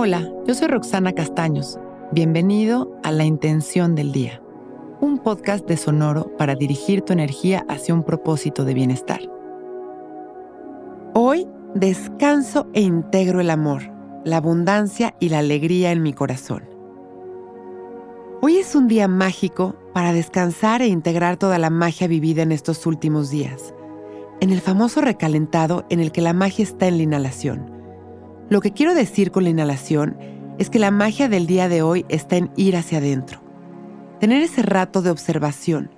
Hola, yo soy Roxana Castaños. Bienvenido a La Intención del Día, un podcast de Sonoro para dirigir tu energía hacia un propósito de bienestar. Hoy descanso e integro el amor, la abundancia y la alegría en mi corazón. Hoy es un día mágico para descansar e integrar toda la magia vivida en estos últimos días, en el famoso recalentado en el que la magia está en la inhalación. Lo que quiero decir con la inhalación es que la magia del día de hoy está en ir hacia adentro. Tener ese rato de observación,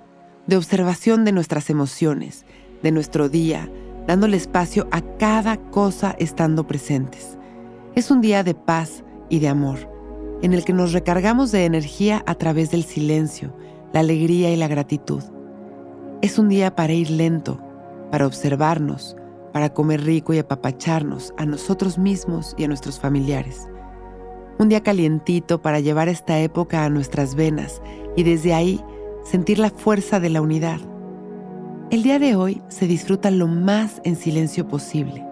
de observación de nuestras emociones, de nuestro día, dándole espacio a cada cosa estando presentes. Es un día de paz y de amor en el que nos recargamos de energía a través del silencio, la alegría y la gratitud. Es un día para ir lento, para observarnos, para comer rico y apapacharnos a nosotros mismos y a nuestros familiares. Un día calientito para llevar esta época a nuestras venas y desde ahí sentir la fuerza de la unidad. El día de hoy se disfruta lo más en silencio posible.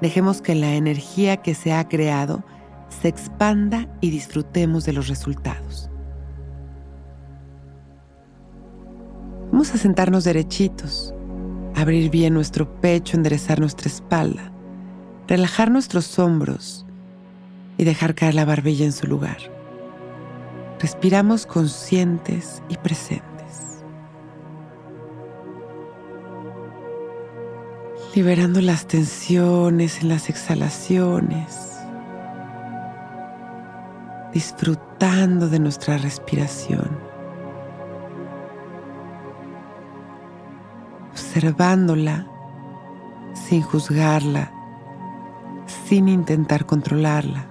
Dejemos que la energía que se ha creado se expanda y disfrutemos de los resultados. Vamos a sentarnos derechitos, abrir bien nuestro pecho, enderezar nuestra espalda, relajar nuestros hombros y dejar caer la barbilla en su lugar. Respiramos conscientes y presentes. Liberando las tensiones en las exhalaciones disfrutando de nuestra respiración, observándola sin juzgarla, sin intentar controlarla,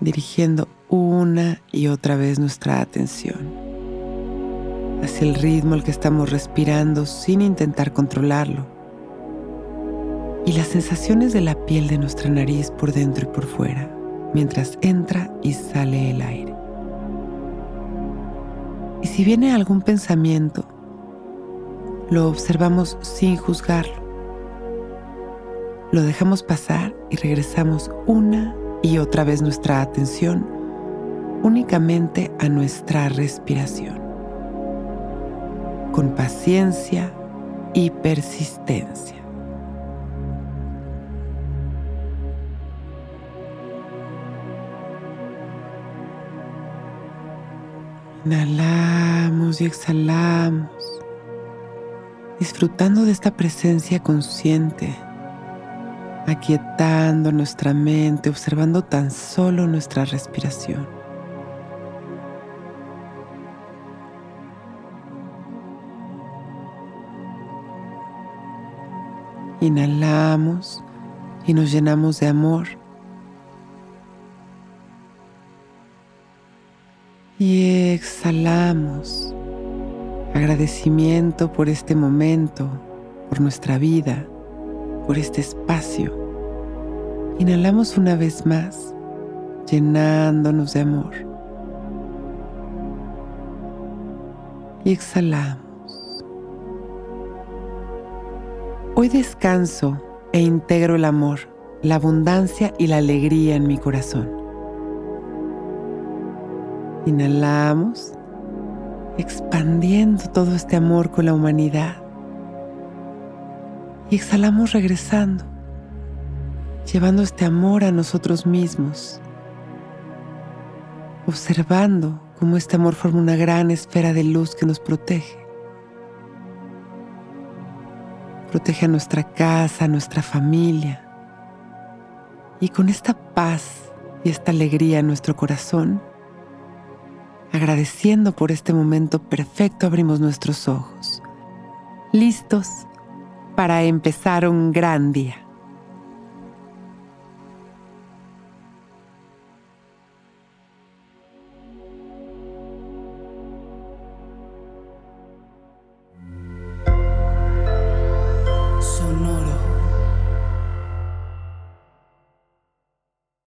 dirigiendo una y otra vez nuestra atención hacia el ritmo al que estamos respirando sin intentar controlarlo y las sensaciones de la piel de nuestra nariz por dentro y por fuera mientras entra y sale el aire. Y si viene algún pensamiento, lo observamos sin juzgarlo. Lo dejamos pasar y regresamos una y otra vez nuestra atención únicamente a nuestra respiración. Con paciencia y persistencia. Inhalamos y exhalamos, disfrutando de esta presencia consciente, aquietando nuestra mente, observando tan solo nuestra respiración. Inhalamos y nos llenamos de amor Y exhalamos agradecimiento por este momento, por nuestra vida, por este espacio. Inhalamos una vez más, llenándonos de amor. Y exhalamos. Hoy descanso e integro el amor, la abundancia y la alegría en mi corazón. Inhalamos, expandiendo todo este amor con la humanidad. Y exhalamos regresando, llevando este amor a nosotros mismos, observando cómo este amor forma una gran esfera de luz que nos protege. Protege a nuestra casa, a nuestra familia. Y con esta paz y esta alegría en nuestro corazón, Agradeciendo por este momento perfecto abrimos nuestros ojos, listos para empezar un gran día.